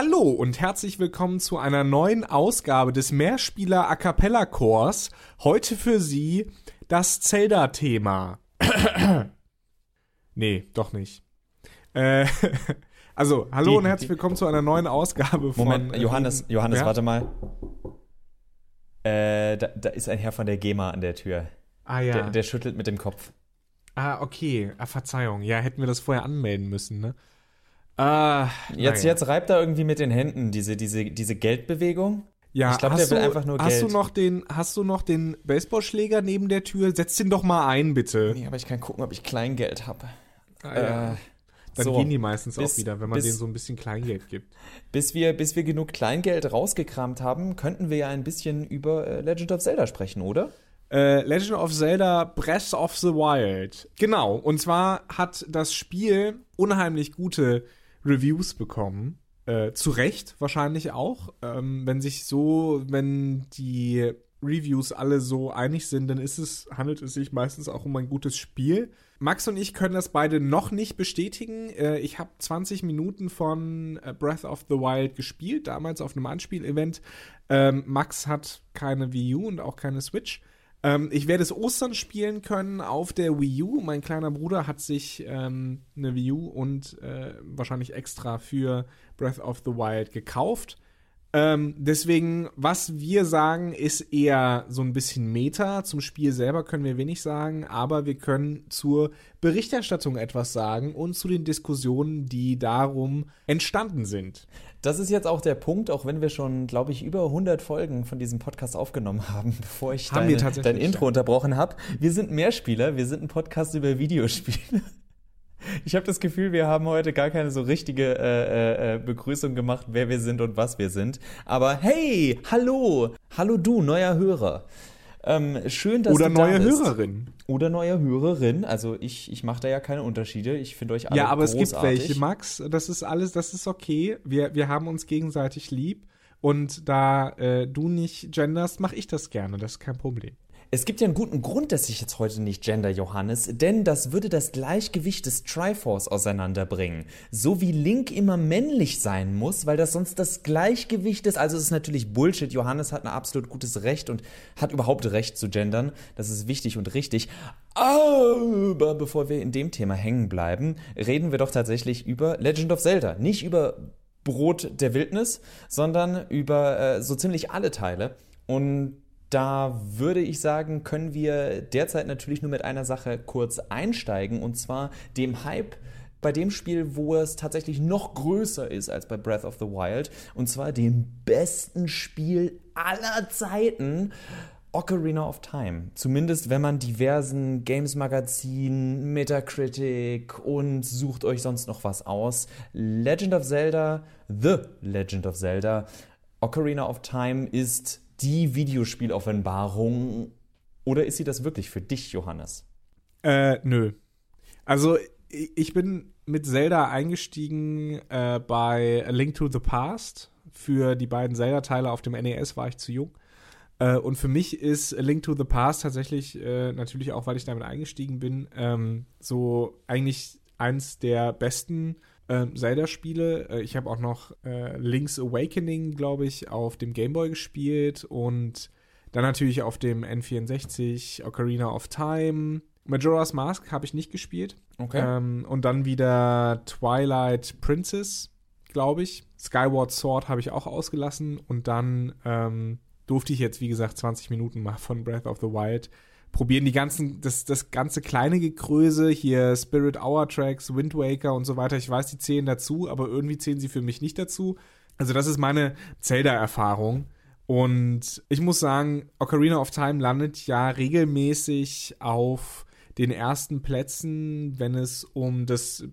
Hallo und herzlich willkommen zu einer neuen Ausgabe des Mehrspieler A Cappella Chors. Heute für Sie das Zelda-Thema. nee, doch nicht. Äh, also, hallo Die- und herzlich die- willkommen zu einer neuen Ausgabe von. Moment, Johannes, Johannes, ja? warte mal. Äh, da, da ist ein Herr von der GEMA an der Tür. Ah ja. Der, der schüttelt mit dem Kopf. ah, okay. Ah, Verzeihung. Ja, hätten wir das vorher anmelden müssen, ne? Ah, Jetzt, naja. jetzt reibt er irgendwie mit den Händen diese, diese, diese Geldbewegung. Ja, Ich glaub, hast der will du, einfach nur hast Geld. Du noch den, hast du noch den Baseballschläger neben der Tür? Setz den doch mal ein, bitte. Nee, aber ich kann gucken, ob ich Kleingeld habe. Ah, ja. Äh, Dann so, gehen die meistens bis- auch wieder, wenn man bis- denen so ein bisschen Kleingeld gibt. bis, wir, bis wir genug Kleingeld rausgekramt haben, könnten wir ja ein bisschen über äh, Legend of Zelda sprechen, oder? Äh, Legend of Zelda Breath of the Wild. Genau. Und zwar hat das Spiel unheimlich gute Reviews bekommen. Äh, zu Recht wahrscheinlich auch. Ähm, wenn sich so, wenn die Reviews alle so einig sind, dann ist es, handelt es sich meistens auch um ein gutes Spiel. Max und ich können das beide noch nicht bestätigen. Äh, ich habe 20 Minuten von äh, Breath of the Wild gespielt, damals auf einem Anspielevent. Ähm, Max hat keine Wii U und auch keine Switch. Ähm, ich werde es Ostern spielen können auf der Wii U. Mein kleiner Bruder hat sich ähm, eine Wii U und äh, wahrscheinlich extra für Breath of the Wild gekauft. Ähm, deswegen, was wir sagen, ist eher so ein bisschen Meta. Zum Spiel selber können wir wenig sagen, aber wir können zur Berichterstattung etwas sagen und zu den Diskussionen, die darum entstanden sind. Das ist jetzt auch der Punkt, auch wenn wir schon, glaube ich, über 100 Folgen von diesem Podcast aufgenommen haben, bevor ich Haben deine, dein Intro unterbrochen habe. Wir sind Mehrspieler, wir sind ein Podcast über Videospiele. Ich habe das Gefühl, wir haben heute gar keine so richtige äh, äh, äh, Begrüßung gemacht, wer wir sind und was wir sind. Aber hey, hallo, hallo du, neuer Hörer. Ähm, schön, dass Oder du da neue bist. Hörerin. Oder neue Hörerin. Also ich, ich mache da ja keine Unterschiede. Ich finde euch alle Ja, aber es gibt großartig. welche, Max. Das ist alles, das ist okay. Wir, wir haben uns gegenseitig lieb. Und da äh, du nicht genderst, mache ich das gerne. Das ist kein Problem. Es gibt ja einen guten Grund, dass ich jetzt heute nicht gender, Johannes, denn das würde das Gleichgewicht des Triforce auseinanderbringen. So wie Link immer männlich sein muss, weil das sonst das Gleichgewicht ist. Also es ist natürlich Bullshit. Johannes hat ein absolut gutes Recht und hat überhaupt Recht zu gendern. Das ist wichtig und richtig. Aber bevor wir in dem Thema hängen bleiben, reden wir doch tatsächlich über Legend of Zelda. Nicht über Brot der Wildnis, sondern über äh, so ziemlich alle Teile. Und da würde ich sagen, können wir derzeit natürlich nur mit einer Sache kurz einsteigen, und zwar dem Hype bei dem Spiel, wo es tatsächlich noch größer ist als bei Breath of the Wild, und zwar dem besten Spiel aller Zeiten. Ocarina of Time. Zumindest wenn man diversen Games Magazinen, Metacritic und sucht euch sonst noch was aus. Legend of Zelda, The Legend of Zelda, Ocarina of Time ist die Videospieloffenbarung. Oder ist sie das wirklich für dich, Johannes? Äh, nö. Also, ich bin mit Zelda eingestiegen äh, bei A Link to the Past. Für die beiden Zelda-Teile auf dem NES war ich zu jung. Äh, und für mich ist A Link to the Past tatsächlich, äh, natürlich auch, weil ich damit eingestiegen bin, ähm, so eigentlich eins der besten ähm, Zelda-Spiele. Äh, ich habe auch noch äh, Link's Awakening, glaube ich, auf dem Game Boy gespielt und dann natürlich auf dem N64 Ocarina of Time. Majora's Mask habe ich nicht gespielt. Ähm, und dann wieder Twilight Princess, glaube ich. Skyward Sword habe ich auch ausgelassen. Und dann ähm, durfte ich jetzt, wie gesagt, 20 Minuten mal von Breath of the Wild probieren. Die ganzen, das, das ganze kleine Gekröse, hier Spirit Hour Tracks, Wind Waker und so weiter. Ich weiß, die zählen dazu, aber irgendwie zählen sie für mich nicht dazu. Also das ist meine Zelda-Erfahrung. Und ich muss sagen, Ocarina of Time landet ja regelmäßig auf den ersten Plätzen, wenn es um das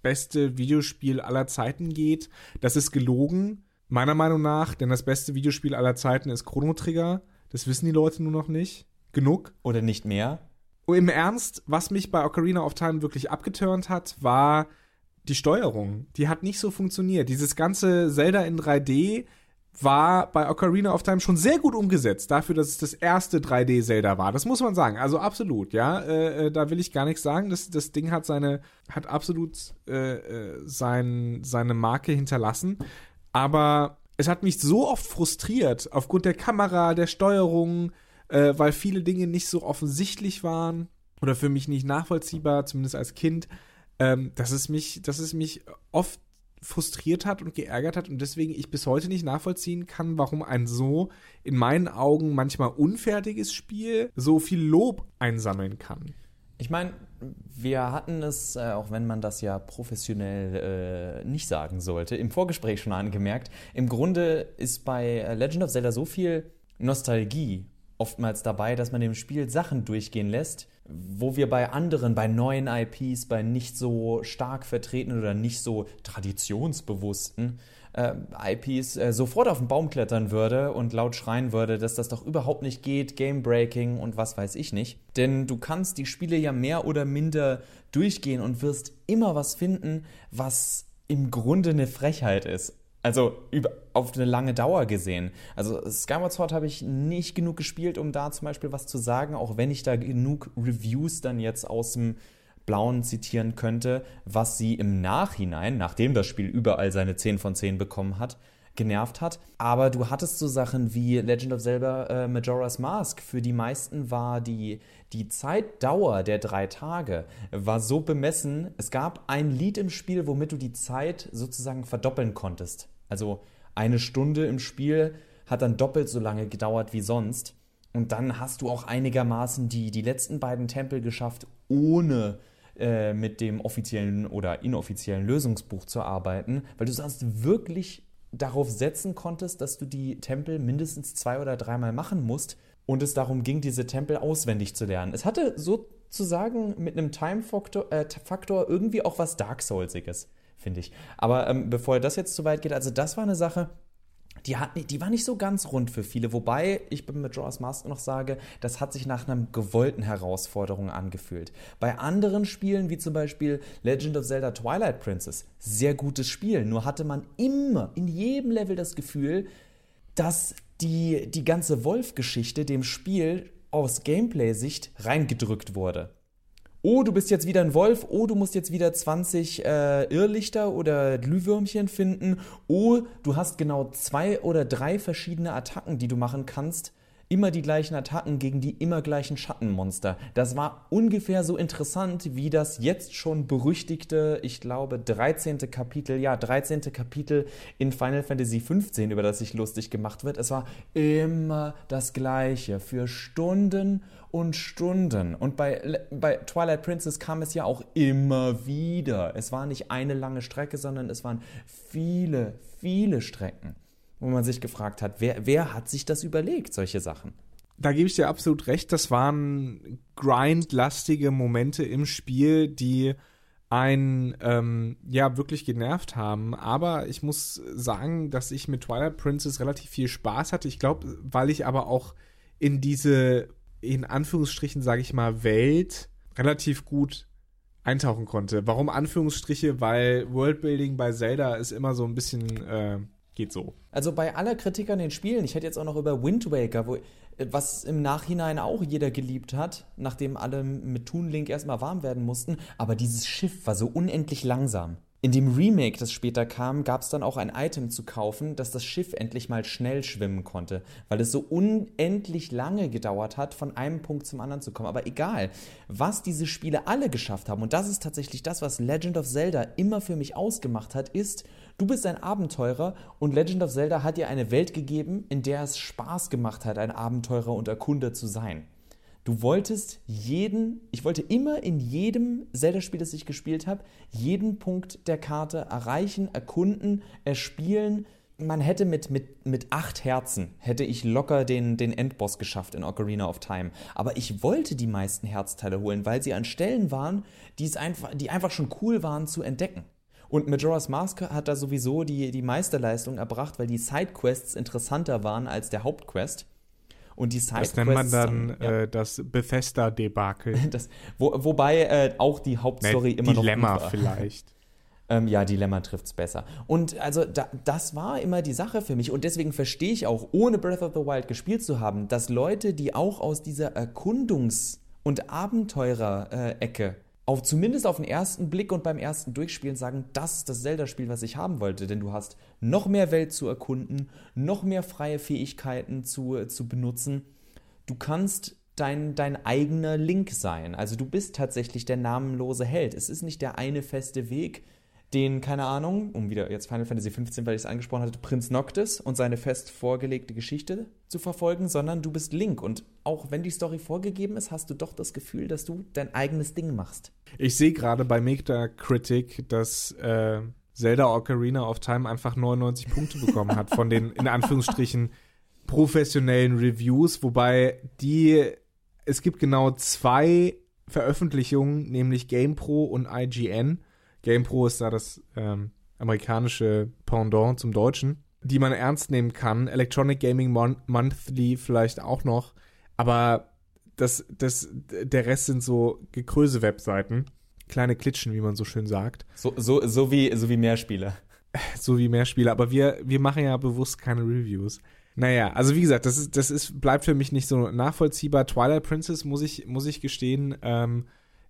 beste Videospiel aller Zeiten geht. Das ist gelogen, meiner Meinung nach, denn das beste Videospiel aller Zeiten ist Chrono Trigger. Das wissen die Leute nur noch nicht. Genug. Oder nicht mehr? Im Ernst, was mich bei Ocarina of Time wirklich abgeturnt hat, war die Steuerung. Die hat nicht so funktioniert. Dieses ganze Zelda in 3D war bei Ocarina of Time schon sehr gut umgesetzt, dafür, dass es das erste 3D-Zelda war. Das muss man sagen. Also absolut, ja. Äh, äh, da will ich gar nichts sagen. Das, das Ding hat seine, hat absolut äh, äh, sein, seine Marke hinterlassen. Aber es hat mich so oft frustriert, aufgrund der Kamera, der Steuerung, äh, weil viele Dinge nicht so offensichtlich waren oder für mich nicht nachvollziehbar, zumindest als Kind, ähm, dass, es mich, dass es mich oft frustriert hat und geärgert hat und deswegen ich bis heute nicht nachvollziehen kann, warum ein so in meinen Augen manchmal unfertiges Spiel so viel Lob einsammeln kann. Ich meine, wir hatten es, äh, auch wenn man das ja professionell äh, nicht sagen sollte, im Vorgespräch schon angemerkt. Im Grunde ist bei äh, Legend of Zelda so viel Nostalgie oftmals dabei, dass man dem Spiel Sachen durchgehen lässt, wo wir bei anderen, bei neuen IPs, bei nicht so stark vertretenen oder nicht so traditionsbewussten äh, IPs äh, sofort auf den Baum klettern würde und laut schreien würde, dass das doch überhaupt nicht geht, Game Breaking und was weiß ich nicht. Denn du kannst die Spiele ja mehr oder minder durchgehen und wirst immer was finden, was im Grunde eine Frechheit ist. Also über, auf eine lange Dauer gesehen. Also Skyward Sword habe ich nicht genug gespielt, um da zum Beispiel was zu sagen, auch wenn ich da genug Reviews dann jetzt aus dem Blauen zitieren könnte, was sie im Nachhinein, nachdem das Spiel überall seine 10 von 10 bekommen hat, genervt hat. Aber du hattest so Sachen wie Legend of Zelda äh, Majora's Mask. Für die meisten war die, die Zeitdauer der drei Tage war so bemessen. Es gab ein Lied im Spiel, womit du die Zeit sozusagen verdoppeln konntest. Also eine Stunde im Spiel hat dann doppelt so lange gedauert wie sonst. Und dann hast du auch einigermaßen die, die letzten beiden Tempel geschafft, ohne äh, mit dem offiziellen oder inoffiziellen Lösungsbuch zu arbeiten, weil du sonst wirklich darauf setzen konntest, dass du die Tempel mindestens zwei oder dreimal machen musst und es darum ging, diese Tempel auswendig zu lernen. Es hatte sozusagen mit einem Time-Faktor äh, irgendwie auch was Dark Soulsiges finde ich. Aber ähm, bevor das jetzt zu weit geht, also das war eine Sache, die, hat, die war nicht so ganz rund für viele, wobei ich mit Jaws Master noch sage, das hat sich nach einer gewollten Herausforderung angefühlt. Bei anderen Spielen, wie zum Beispiel Legend of Zelda Twilight Princess, sehr gutes Spiel, nur hatte man immer in jedem Level das Gefühl, dass die, die ganze Wolf-Geschichte dem Spiel aus Gameplay-Sicht reingedrückt wurde oh, du bist jetzt wieder ein Wolf, oh, du musst jetzt wieder 20 äh, Irrlichter oder Glühwürmchen finden, oh, du hast genau zwei oder drei verschiedene Attacken, die du machen kannst immer die gleichen Attacken gegen die immer gleichen Schattenmonster. Das war ungefähr so interessant wie das jetzt schon berüchtigte, ich glaube, 13. Kapitel, ja, 13. Kapitel in Final Fantasy XV, über das sich lustig gemacht wird. Es war immer das Gleiche für Stunden und Stunden. Und bei, bei Twilight Princess kam es ja auch immer wieder. Es war nicht eine lange Strecke, sondern es waren viele, viele Strecken wo man sich gefragt hat, wer, wer hat sich das überlegt, solche Sachen? Da gebe ich dir absolut recht, das waren grindlastige Momente im Spiel, die einen ähm, ja wirklich genervt haben. Aber ich muss sagen, dass ich mit Twilight Princess relativ viel Spaß hatte. Ich glaube, weil ich aber auch in diese, in Anführungsstrichen, sage ich mal, Welt relativ gut eintauchen konnte. Warum Anführungsstriche? Weil Worldbuilding bei Zelda ist immer so ein bisschen äh, geht so. Also bei aller Kritik an den Spielen, ich hätte jetzt auch noch über Wind Waker, wo, was im Nachhinein auch jeder geliebt hat, nachdem alle mit Toon Link erstmal warm werden mussten, aber dieses Schiff war so unendlich langsam. In dem Remake, das später kam, gab es dann auch ein Item zu kaufen, dass das Schiff endlich mal schnell schwimmen konnte, weil es so unendlich lange gedauert hat, von einem Punkt zum anderen zu kommen. Aber egal, was diese Spiele alle geschafft haben, und das ist tatsächlich das, was Legend of Zelda immer für mich ausgemacht hat, ist, Du bist ein Abenteurer und Legend of Zelda hat dir eine Welt gegeben, in der es Spaß gemacht hat, ein Abenteurer und Erkunder zu sein. Du wolltest jeden, ich wollte immer in jedem Zelda-Spiel, das ich gespielt habe, jeden Punkt der Karte erreichen, erkunden, erspielen. Man hätte mit, mit, mit acht Herzen, hätte ich locker den, den Endboss geschafft in Ocarina of Time. Aber ich wollte die meisten Herzteile holen, weil sie an Stellen waren, die, es einfach, die einfach schon cool waren zu entdecken. Und Majora's Mask hat da sowieso die, die Meisterleistung erbracht, weil die Sidequests interessanter waren als der Hauptquest. Und die Sidequests. Das nennt man dann ja. äh, das Bethesda-Debakel. wo, wobei äh, auch die Hauptstory nee, immer Dilemma noch. Dilemma vielleicht. Ähm, ja, Dilemma trifft es besser. Und also da, das war immer die Sache für mich. Und deswegen verstehe ich auch, ohne Breath of the Wild gespielt zu haben, dass Leute, die auch aus dieser Erkundungs- und Abenteurer-Ecke auf, zumindest auf den ersten Blick und beim ersten Durchspielen sagen, das ist das Zelda-Spiel, was ich haben wollte. Denn du hast noch mehr Welt zu erkunden, noch mehr freie Fähigkeiten zu, zu benutzen. Du kannst dein, dein eigener Link sein. Also du bist tatsächlich der namenlose Held. Es ist nicht der eine feste Weg, den, keine Ahnung, um wieder jetzt Final Fantasy 15, weil ich es angesprochen hatte, Prinz Noctis und seine fest vorgelegte Geschichte zu verfolgen, sondern du bist Link. Und auch wenn die Story vorgegeben ist, hast du doch das Gefühl, dass du dein eigenes Ding machst. Ich sehe gerade bei Metacritic, dass äh, Zelda Ocarina of Time einfach 99 Punkte bekommen hat von den, in Anführungsstrichen, professionellen Reviews, wobei die, es gibt genau zwei Veröffentlichungen, nämlich GamePro und IGN GamePro ist da das ähm, amerikanische Pendant zum Deutschen, die man ernst nehmen kann. Electronic Gaming Mon Monthly vielleicht auch noch, aber das, das, der Rest sind so gekröse Webseiten. Kleine Klitschen, wie man so schön sagt. So, so, so, wie, so wie Mehrspieler. So wie Mehrspieler, aber wir, wir machen ja bewusst keine Reviews. Naja, also wie gesagt, das ist, das ist, bleibt für mich nicht so nachvollziehbar. Twilight Princess, muss ich, muss ich gestehen, ähm,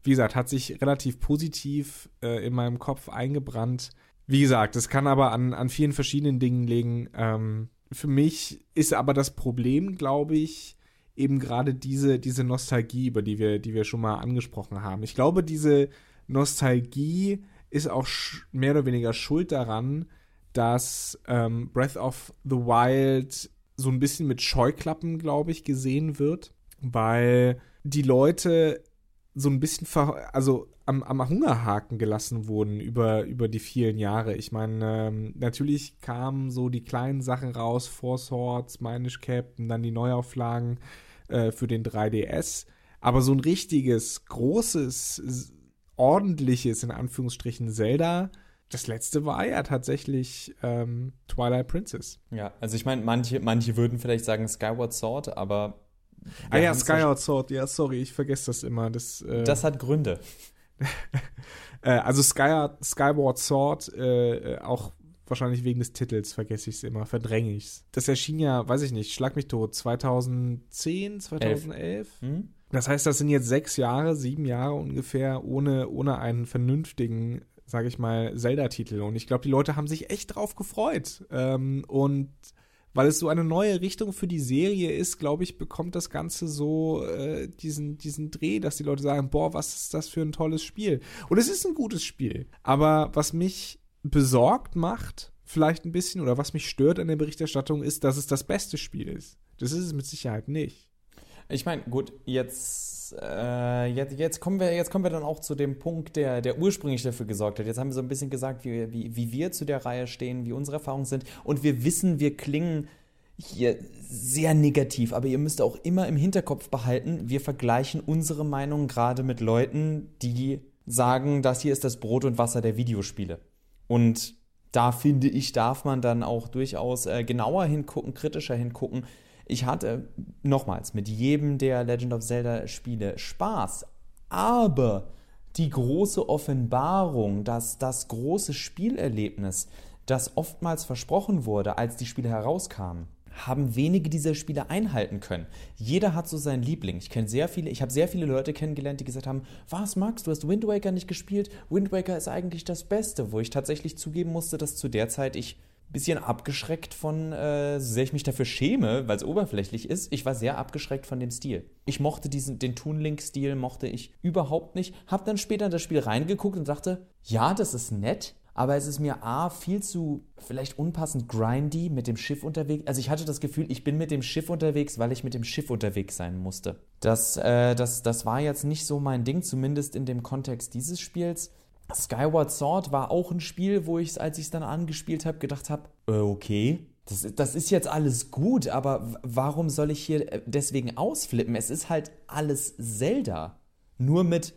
wie gesagt, hat sich relativ positiv äh, in meinem Kopf eingebrannt. Wie gesagt, es kann aber an, an vielen verschiedenen Dingen liegen. Ähm, für mich ist aber das Problem, glaube ich, eben gerade diese, diese Nostalgie, über die wir, die wir schon mal angesprochen haben. Ich glaube, diese Nostalgie ist auch mehr oder weniger schuld daran, dass ähm, Breath of the Wild so ein bisschen mit Scheuklappen, glaube ich, gesehen wird, weil die Leute so ein bisschen ver also am, am Hungerhaken gelassen wurden über, über die vielen Jahre. Ich meine, ähm, natürlich kamen so die kleinen Sachen raus, Four Swords, Minish Captain, dann die Neuauflagen äh, für den 3DS. Aber so ein richtiges, großes, ordentliches, in Anführungsstrichen, Zelda, das letzte war ja tatsächlich ähm, Twilight Princess. Ja, also ich meine, manche, manche würden vielleicht sagen Skyward Sword, aber ah ja, Skyward Sword, ja, sorry, ich vergesse das immer. Das, äh, das hat Gründe. äh, also Sky, Skyward Sword, äh, auch wahrscheinlich wegen des Titels vergesse ich es immer, verdränge ich es. Das erschien ja, weiß ich nicht, schlag mich tot, 2010, 2011. Hm? Das heißt, das sind jetzt sechs Jahre, sieben Jahre ungefähr ohne, ohne einen vernünftigen, sage ich mal, Zelda-Titel. Und ich glaube, die Leute haben sich echt drauf gefreut. Ähm, und weil es so eine neue Richtung für die Serie ist, glaube ich, bekommt das Ganze so äh, diesen, diesen Dreh, dass die Leute sagen, boah, was ist das für ein tolles Spiel. Und es ist ein gutes Spiel. Aber was mich besorgt macht, vielleicht ein bisschen, oder was mich stört an der Berichterstattung, ist, dass es das beste Spiel ist. Das ist es mit Sicherheit nicht. Ich meine, gut, jetzt, äh, jetzt, jetzt, kommen wir, jetzt kommen wir dann auch zu dem Punkt, der, der ursprünglich dafür gesorgt hat. Jetzt haben wir so ein bisschen gesagt, wie, wie, wie wir zu der Reihe stehen, wie unsere Erfahrungen sind. Und wir wissen, wir klingen hier sehr negativ, aber ihr müsst auch immer im Hinterkopf behalten, wir vergleichen unsere Meinung gerade mit Leuten, die sagen, das hier ist das Brot und Wasser der Videospiele. Und da finde ich, darf man dann auch durchaus äh, genauer hingucken, kritischer hingucken, ich hatte nochmals mit jedem der Legend of Zelda Spiele Spaß, aber die große Offenbarung, dass das große Spielerlebnis, das oftmals versprochen wurde, als die Spiele herauskamen, haben wenige dieser Spiele einhalten können. Jeder hat so seinen Liebling. Ich kenne sehr viele, ich habe sehr viele Leute kennengelernt, die gesagt haben, was Max, du hast Wind Waker nicht gespielt? Wind Waker ist eigentlich das Beste, wo ich tatsächlich zugeben musste, dass zu der Zeit ich bisschen abgeschreckt von, äh, so sehr ich mich dafür schäme, weil es oberflächlich ist, ich war sehr abgeschreckt von dem Stil. Ich mochte diesen, den Toon Link-Stil mochte ich überhaupt nicht. Hab dann später in das Spiel reingeguckt und dachte, ja, das ist nett, aber es ist mir A, viel zu vielleicht unpassend grindy mit dem Schiff unterwegs. Also ich hatte das Gefühl, ich bin mit dem Schiff unterwegs, weil ich mit dem Schiff unterwegs sein musste. Das, äh, das, das war jetzt nicht so mein Ding, zumindest in dem Kontext dieses Spiels. Skyward Sword war auch ein Spiel, wo ich, als ich es dann angespielt habe, gedacht habe, äh, okay, das, das ist jetzt alles gut, aber warum soll ich hier äh, deswegen ausflippen? Es ist halt alles Zelda. Nur mit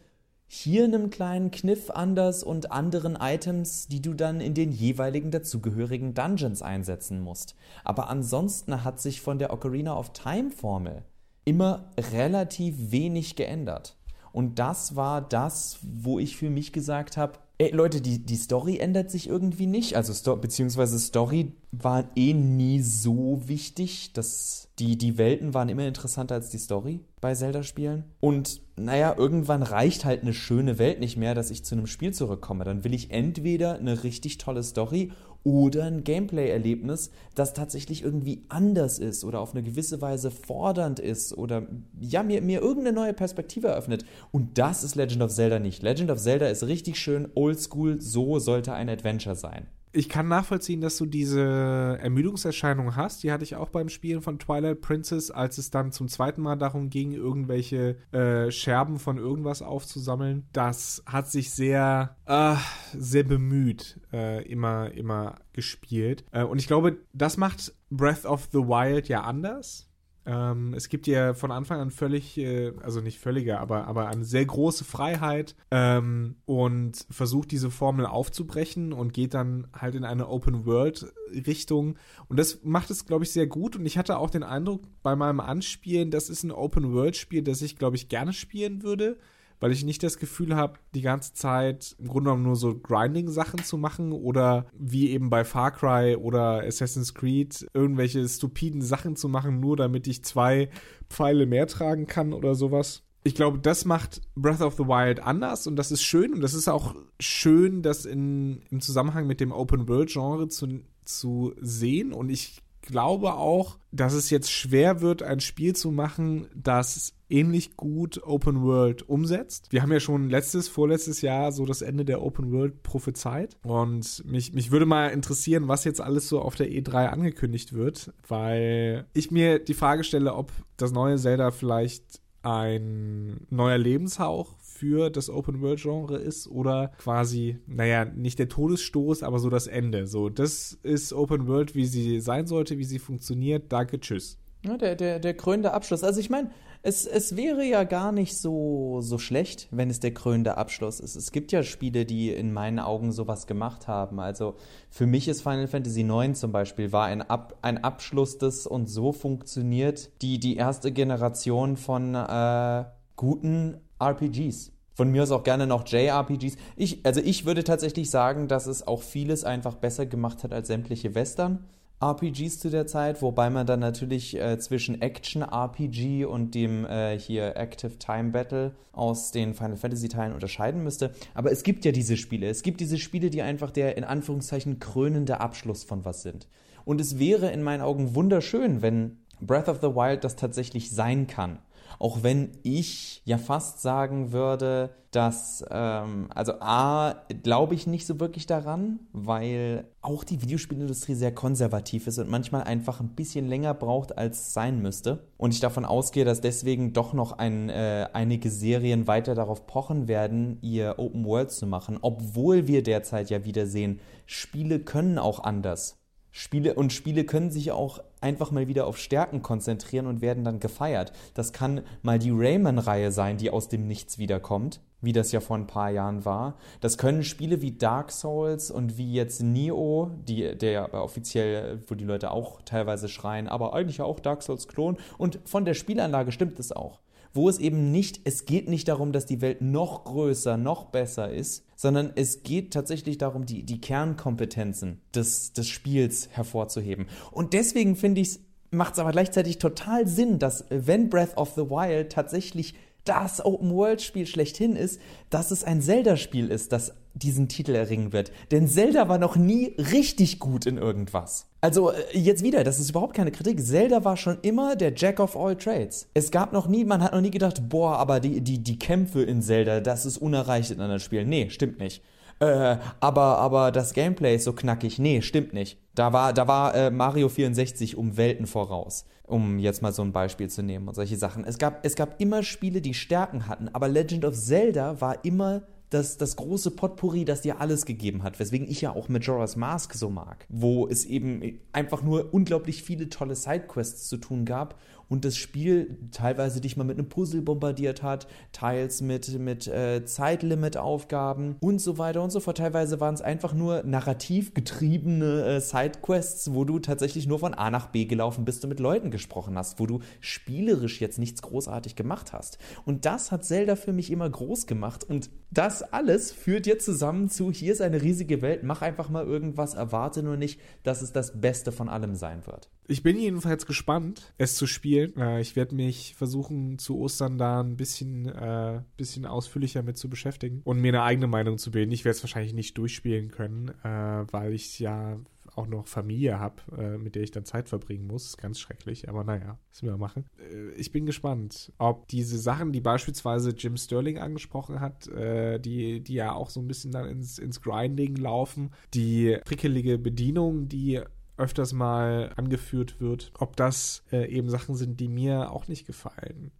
hier einem kleinen Kniff anders und anderen Items, die du dann in den jeweiligen dazugehörigen Dungeons einsetzen musst. Aber ansonsten hat sich von der Ocarina of Time Formel immer relativ wenig geändert. Und das war das, wo ich für mich gesagt habe, ey Leute, die, die Story ändert sich irgendwie nicht. Also Sto beziehungsweise Story war eh nie so wichtig. dass die, die Welten waren immer interessanter als die Story bei Zelda-Spielen. Und naja, irgendwann reicht halt eine schöne Welt nicht mehr, dass ich zu einem Spiel zurückkomme. Dann will ich entweder eine richtig tolle Story oder ein Gameplay-Erlebnis, das tatsächlich irgendwie anders ist oder auf eine gewisse Weise fordernd ist oder ja, mir, mir irgendeine neue Perspektive eröffnet. Und das ist Legend of Zelda nicht. Legend of Zelda ist richtig schön oldschool, so sollte ein Adventure sein ich kann nachvollziehen, dass du diese Ermüdungserscheinung hast. Die hatte ich auch beim Spielen von Twilight Princess, als es dann zum zweiten Mal darum ging, irgendwelche äh, Scherben von irgendwas aufzusammeln. Das hat sich sehr, äh, sehr bemüht äh, immer, immer gespielt. Äh, und ich glaube, das macht Breath of the Wild ja anders. Ähm, es gibt ja von Anfang an völlig, äh, also nicht völlige, aber, aber eine sehr große Freiheit ähm, und versucht diese Formel aufzubrechen und geht dann halt in eine Open-World-Richtung. Und das macht es, glaube ich, sehr gut. Und ich hatte auch den Eindruck bei meinem Anspielen, das ist ein Open-World-Spiel, das ich, glaube ich, gerne spielen würde weil ich nicht das Gefühl habe, die ganze Zeit im Grunde genommen nur so Grinding-Sachen zu machen oder wie eben bei Far Cry oder Assassin's Creed irgendwelche stupiden Sachen zu machen, nur damit ich zwei Pfeile mehr tragen kann oder sowas. Ich glaube, das macht Breath of the Wild anders und das ist schön und das ist auch schön, das in, im Zusammenhang mit dem Open-World-Genre zu, zu sehen und ich glaube auch, dass es jetzt schwer wird, ein Spiel zu machen, das ähnlich gut Open World umsetzt. Wir haben ja schon letztes, vorletztes Jahr so das Ende der Open World prophezeit. Und mich, mich würde mal interessieren, was jetzt alles so auf der E3 angekündigt wird, weil ich mir die Frage stelle, ob das neue Zelda vielleicht ein neuer Lebenshauch für das Open-World-Genre ist oder quasi, naja, nicht der Todesstoß, aber so das Ende. So, das ist Open-World, wie sie sein sollte, wie sie funktioniert. Danke, tschüss. Ja, der, der, der krönende Abschluss. Also ich meine, es, es wäre ja gar nicht so, so schlecht, wenn es der krönende Abschluss ist. Es gibt ja Spiele, die in meinen Augen sowas gemacht haben. Also für mich ist Final Fantasy IX zum Beispiel war ein, Ab, ein Abschluss, das und so funktioniert, die, die erste Generation von äh, guten RPGs. Von mir aus auch gerne noch JRPGs. Ich, also ich würde tatsächlich sagen, dass es auch vieles einfach besser gemacht hat als sämtliche Western. RPGs zu der Zeit, wobei man dann natürlich äh, zwischen Action-RPG und dem äh, hier Active Time Battle aus den Final Fantasy Teilen unterscheiden müsste. Aber es gibt ja diese Spiele. Es gibt diese Spiele, die einfach der in Anführungszeichen krönende Abschluss von was sind. Und es wäre in meinen Augen wunderschön, wenn Breath of the Wild das tatsächlich sein kann. Auch wenn ich ja fast sagen würde, dass, ähm, also A, glaube ich nicht so wirklich daran, weil auch die Videospielindustrie sehr konservativ ist und manchmal einfach ein bisschen länger braucht, als es sein müsste. Und ich davon ausgehe, dass deswegen doch noch ein, äh, einige Serien weiter darauf pochen werden, ihr Open World zu machen, obwohl wir derzeit ja wieder sehen, Spiele können auch anders. Spiele und Spiele können sich auch einfach mal wieder auf Stärken konzentrieren und werden dann gefeiert. Das kann mal die Rayman-Reihe sein, die aus dem Nichts wiederkommt, wie das ja vor ein paar Jahren war. Das können Spiele wie Dark Souls und wie jetzt Neo, die, der offiziell, wo die Leute auch teilweise schreien, aber eigentlich ja auch Dark Souls-Klon. Und von der Spielanlage stimmt es auch wo es eben nicht, es geht nicht darum, dass die Welt noch größer, noch besser ist, sondern es geht tatsächlich darum, die, die Kernkompetenzen des, des Spiels hervorzuheben. Und deswegen finde ich es, macht es aber gleichzeitig total Sinn, dass wenn Breath of the Wild tatsächlich das Open-World-Spiel schlechthin ist, dass es ein Zelda-Spiel ist, das diesen Titel erringen wird. Denn Zelda war noch nie richtig gut in irgendwas. Also äh, jetzt wieder, das ist überhaupt keine Kritik. Zelda war schon immer der Jack of all Trades. Es gab noch nie, man hat noch nie gedacht, boah, aber die, die, die Kämpfe in Zelda, das ist unerreicht in anderen Spielen. Nee, stimmt nicht. Äh, aber, aber das Gameplay ist so knackig. Nee, stimmt nicht. Da war, da war äh, Mario 64 um Welten voraus, um jetzt mal so ein Beispiel zu nehmen und solche Sachen. Es gab, es gab immer Spiele, die Stärken hatten, aber Legend of Zelda war immer das, das große Potpourri, das dir alles gegeben hat, weswegen ich ja auch Majora's Mask so mag, wo es eben einfach nur unglaublich viele tolle Sidequests zu tun gab und das Spiel teilweise dich mal mit einem Puzzle bombardiert hat, teils mit, mit äh, Zeitlimit-Aufgaben und so weiter und so fort. Teilweise waren es einfach nur narrativ getriebene äh, Sidequests, wo du tatsächlich nur von A nach B gelaufen bist und mit Leuten gesprochen hast, wo du spielerisch jetzt nichts großartig gemacht hast. Und das hat Zelda für mich immer groß gemacht und das alles führt jetzt zusammen zu, hier ist eine riesige Welt, mach einfach mal irgendwas, erwarte nur nicht, dass es das Beste von allem sein wird. Ich bin jedenfalls gespannt, es zu spielen durchspielen. Äh, ich werde mich versuchen, zu Ostern da ein bisschen, äh, bisschen ausführlicher mit zu beschäftigen und mir eine eigene Meinung zu bilden. Ich werde es wahrscheinlich nicht durchspielen können, äh, weil ich ja auch noch Familie habe, äh, mit der ich dann Zeit verbringen muss. Ganz schrecklich, aber naja, müssen wir machen. Äh, ich bin gespannt, ob diese Sachen, die beispielsweise Jim Sterling angesprochen hat, äh, die, die ja auch so ein bisschen dann ins, ins Grinding laufen, die prickelige Bedienung, die öfters mal angeführt wird, ob das äh, eben Sachen sind, die mir auch nicht gefallen.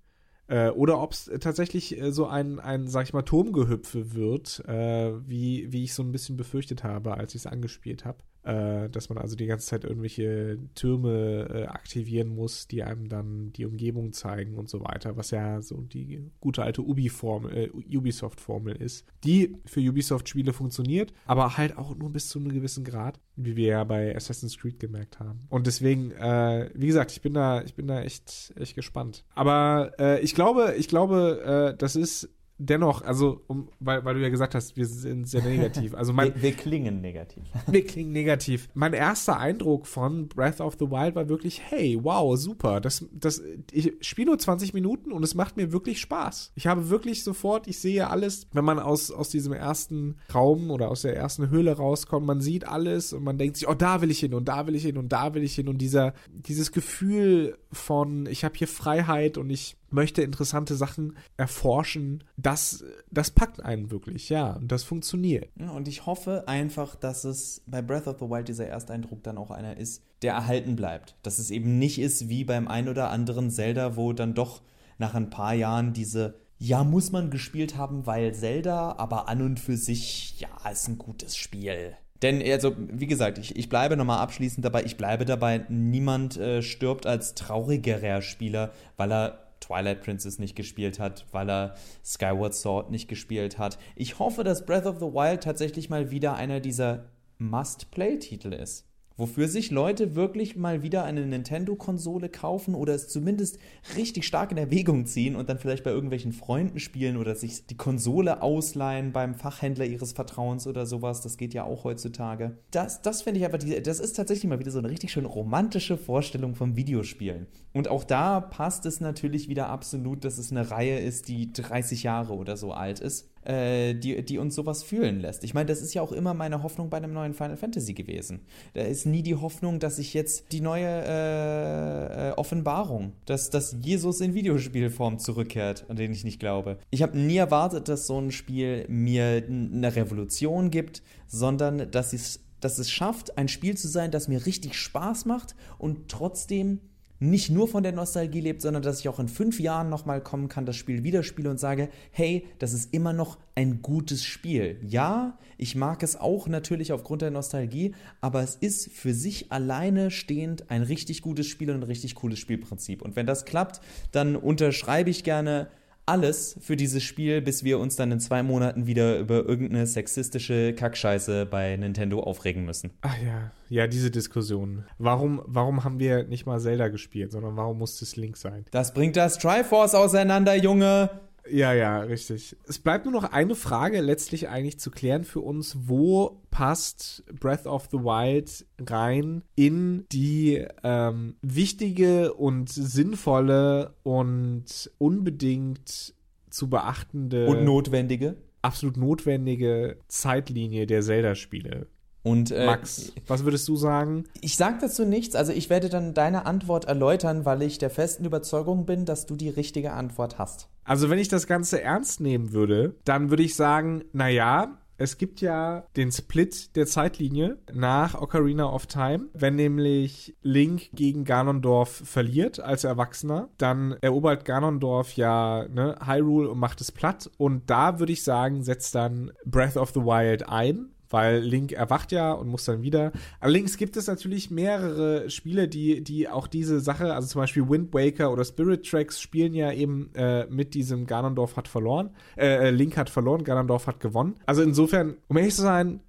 Äh, oder ob es tatsächlich äh, so ein, ein, sag ich mal, Turmgehüpfe wird, äh, wie, wie ich so ein bisschen befürchtet habe, als ich es angespielt habe äh, dass man also die ganze Zeit irgendwelche Türme äh, aktivieren muss, die einem dann die Umgebung zeigen und so weiter, was ja so die gute alte Ubisoft-Formel ist, die für Ubisoft-Spiele funktioniert, aber halt auch nur bis zu einem gewissen Grad, wie wir ja bei Assassin's Creed gemerkt haben. Und deswegen, wie gesagt, ich bin da, ich bin da echt, echt gespannt. Aber ich glaube, ich glaube, äh, das ist dennoch, also, um, weil, weil du ja gesagt hast, wir sind sehr negativ. Also mein, wir, wir, klingen negativ. Wir klingen negativ. Mein erster Eindruck von Breath of the Wild war wirklich, hey, wow, super. Das, das, ich spiele nur 20 Minuten und es macht mir wirklich Spaß. Ich habe wirklich sofort, ich sehe alles, wenn man aus, aus diesem ersten Raum oder aus der ersten Höhle rauskommt, man sieht alles und man denkt sich, oh, da will ich hin und da will ich hin und da will ich hin und dieser, dieses Gefühl von, ich habe hier Freiheit und ich möchte interessante Sachen erforschen, das, das packt einen wirklich, ja, und das funktioniert. Und ich hoffe einfach, dass es bei Breath of the Wild dieser Ersteindruck dann auch einer ist, der erhalten bleibt. Dass es eben nicht ist wie beim ein oder anderen Zelda, wo dann doch nach ein paar Jahren diese ja, muss man gespielt haben, weil Zelda, aber an und für sich, ja, ist ein gutes Spiel. Denn, also, wie gesagt, ich, ich bleibe nochmal abschließend dabei, ich bleibe dabei, niemand äh, stirbt als traurigerer Spieler, weil er Twilight Princess nicht gespielt hat, weil er Skyward Sword nicht gespielt hat. Ich hoffe, dass Breath of the Wild tatsächlich mal wieder einer dieser Must-Play-Titel ist wofür sich Leute wirklich mal wieder eine Nintendo-Konsole kaufen oder es zumindest richtig stark in Erwägung ziehen und dann vielleicht bei irgendwelchen Freunden spielen oder sich die Konsole ausleihen beim Fachhändler ihres Vertrauens oder sowas. Das geht ja auch heutzutage. Das, das finde ich die, das ist tatsächlich mal wieder so eine richtig schön romantische Vorstellung vom Videospielen. Und auch da passt es natürlich wieder absolut, dass es eine Reihe ist, die 30 Jahre oder so alt ist äh, die, die uns sowas fühlen lässt. Ich meine, das ist ja auch immer meine Hoffnung bei einem neuen Final Fantasy gewesen. Da ist nie die Hoffnung, dass ich jetzt die neue äh, äh, Offenbarung, dass, dass Jesus in Videospielform zurückkehrt, an den ich nicht glaube. Ich habe nie erwartet, dass so ein Spiel mir eine Revolution gibt, sondern dass dass es schafft, ein Spiel zu sein, das mir richtig Spaß macht und trotzdem nicht nur von der Nostalgie lebt, sondern dass ich auch in fünf Jahren nochmal kommen kann, das Spiel wieder spiele und sage, hey, das ist immer noch ein gutes Spiel. Ja, ich mag es auch natürlich aufgrund der Nostalgie, aber es ist für sich alleine stehend ein richtig gutes Spiel und ein richtig cooles Spielprinzip. Und wenn das klappt, dann unterschreibe ich gerne alles für dieses Spiel, bis wir uns dann in zwei Monaten wieder über irgendeine sexistische Kackscheiße bei Nintendo aufregen müssen. Ach ja, ja, diese Diskussion. Warum, warum haben wir nicht mal Zelda gespielt, sondern warum muss es Link sein? Das bringt das Triforce auseinander, Junge! Ja, ja, richtig. Es bleibt nur noch eine Frage letztlich eigentlich zu klären für uns. Wo passt Breath of the Wild rein in die ähm, wichtige und sinnvolle und unbedingt zu beachtende und notwendige? Absolut notwendige Zeitlinie der Zelda-Spiele. Und, äh, Max, was würdest du sagen? Ich sage dazu nichts. Also ich werde dann deine Antwort erläutern, weil ich der festen Überzeugung bin, dass du die richtige Antwort hast. Also wenn ich das Ganze ernst nehmen würde, dann würde ich sagen, naja, es gibt ja den Split der Zeitlinie nach Ocarina of Time. Wenn nämlich Link gegen Ganondorf verliert als Erwachsener, dann erobert Ganondorf ja ne, Hyrule und macht es platt. Und da würde ich sagen, setzt dann Breath of the Wild ein weil Link erwacht ja und muss dann wieder. Allerdings gibt es natürlich mehrere Spiele, die, die auch diese Sache, also zum Beispiel Wind Waker oder Spirit Tracks spielen ja eben äh, mit diesem Ganondorf hat verloren, äh, äh Link hat verloren, Ganondorf hat gewonnen. Also insofern, um ehrlich zu sein,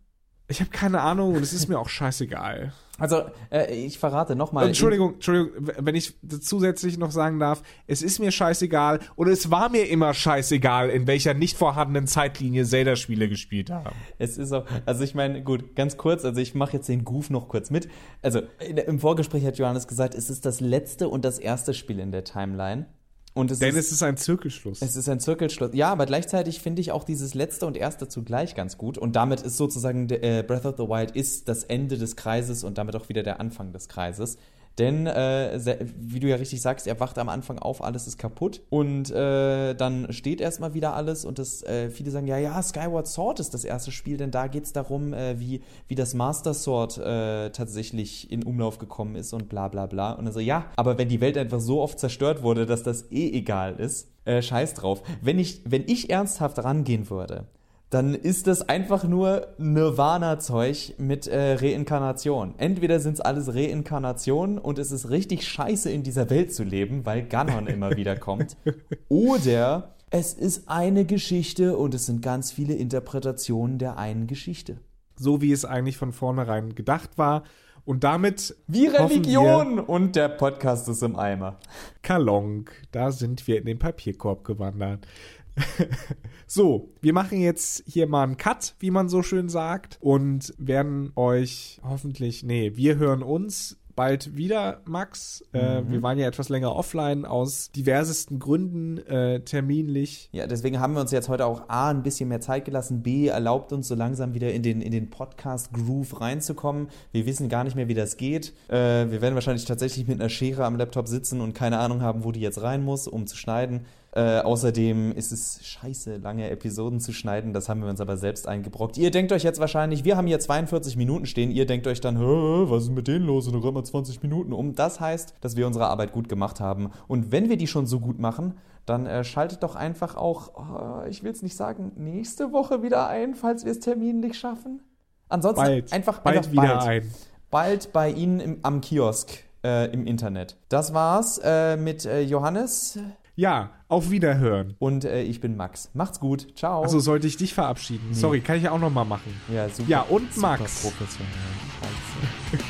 Ich habe keine Ahnung und es ist mir auch scheißegal. Also, äh, ich verrate nochmal. Entschuldigung, Entschuldigung, wenn ich zusätzlich noch sagen darf, es ist mir scheißegal oder es war mir immer scheißegal, in welcher nicht vorhandenen Zeitlinie Zelda-Spiele gespielt haben. Es ist auch, also ich meine, gut, ganz kurz, also ich mache jetzt den Goof noch kurz mit. Also im Vorgespräch hat Johannes gesagt, es ist das letzte und das erste Spiel in der Timeline. Und es Denn ist, es ist ein Zirkelschluss. Es ist ein Zirkelschluss. Ja, aber gleichzeitig finde ich auch dieses letzte und erste zugleich ganz gut. Und damit ist sozusagen äh, Breath of the Wild ist das Ende des Kreises und damit auch wieder der Anfang des Kreises. Denn, äh, wie du ja richtig sagst, er wacht am Anfang auf, alles ist kaputt. Und äh, dann steht erstmal wieder alles. Und das, äh, viele sagen, ja, ja, Skyward Sword ist das erste Spiel, denn da geht es darum, äh, wie, wie das Master Sword äh, tatsächlich in Umlauf gekommen ist und bla bla bla. Und also, ja, aber wenn die Welt einfach so oft zerstört wurde, dass das eh egal ist, äh, scheiß drauf. Wenn ich, wenn ich ernsthaft rangehen würde, dann ist das einfach nur Nirvana-Zeug mit äh, Reinkarnation. Entweder sind es alles Reinkarnationen und es ist richtig scheiße in dieser Welt zu leben, weil Ganon immer wieder kommt. Oder es ist eine Geschichte und es sind ganz viele Interpretationen der einen Geschichte. So wie es eigentlich von vornherein gedacht war. Und damit. Wie Religion! Und der Podcast ist im Eimer. Kalonk, da sind wir in den Papierkorb gewandert. so, wir machen jetzt hier mal einen Cut, wie man so schön sagt, und werden euch hoffentlich, nee, wir hören uns bald wieder, Max. Äh, mhm. wir waren ja etwas länger offline aus diversesten Gründen äh, terminlich. Ja, deswegen haben wir uns jetzt heute auch A, ein bisschen mehr Zeit gelassen, B, erlaubt uns so langsam wieder in den, in den Podcast-Groove reinzukommen. Wir wissen gar nicht mehr, wie das geht. Äh, wir werden wahrscheinlich tatsächlich mit einer Schere am Laptop sitzen und keine Ahnung haben, wo die jetzt rein muss, um zu schneiden. Äh, außerdem ist es scheiße, lange Episoden zu schneiden. Das haben wir uns aber selbst eingebrockt. Ihr denkt euch jetzt wahrscheinlich, wir haben hier 42 Minuten stehen. Ihr denkt euch dann, was ist mit denen los? Und dann räumen wir 20 Minuten um. Das heißt, dass wir unsere Arbeit gut gemacht haben. Und wenn wir die schon so gut machen, dann äh, schaltet doch einfach auch, oh, ich will es nicht sagen, nächste Woche wieder ein, falls wir es terminlich schaffen. Ansonsten bald, einfach, bald einfach wieder bald. ein. Bald bei Ihnen im, am Kiosk äh, im Internet. Das war's äh, mit äh, Johannes. Ja, auf Wiederhören. Und äh, ich bin Max. Macht's gut. Ciao. Also sollte ich dich verabschieden. Nee. Sorry, kann ich auch noch mal machen. Ja, super. Ja, und super Max. professionell. Scheiße.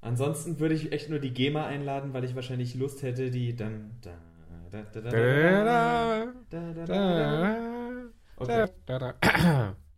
Ansonsten würde ich echt nur die GEMA einladen, weil ich wahrscheinlich Lust hätte, die dann. Da, Okay.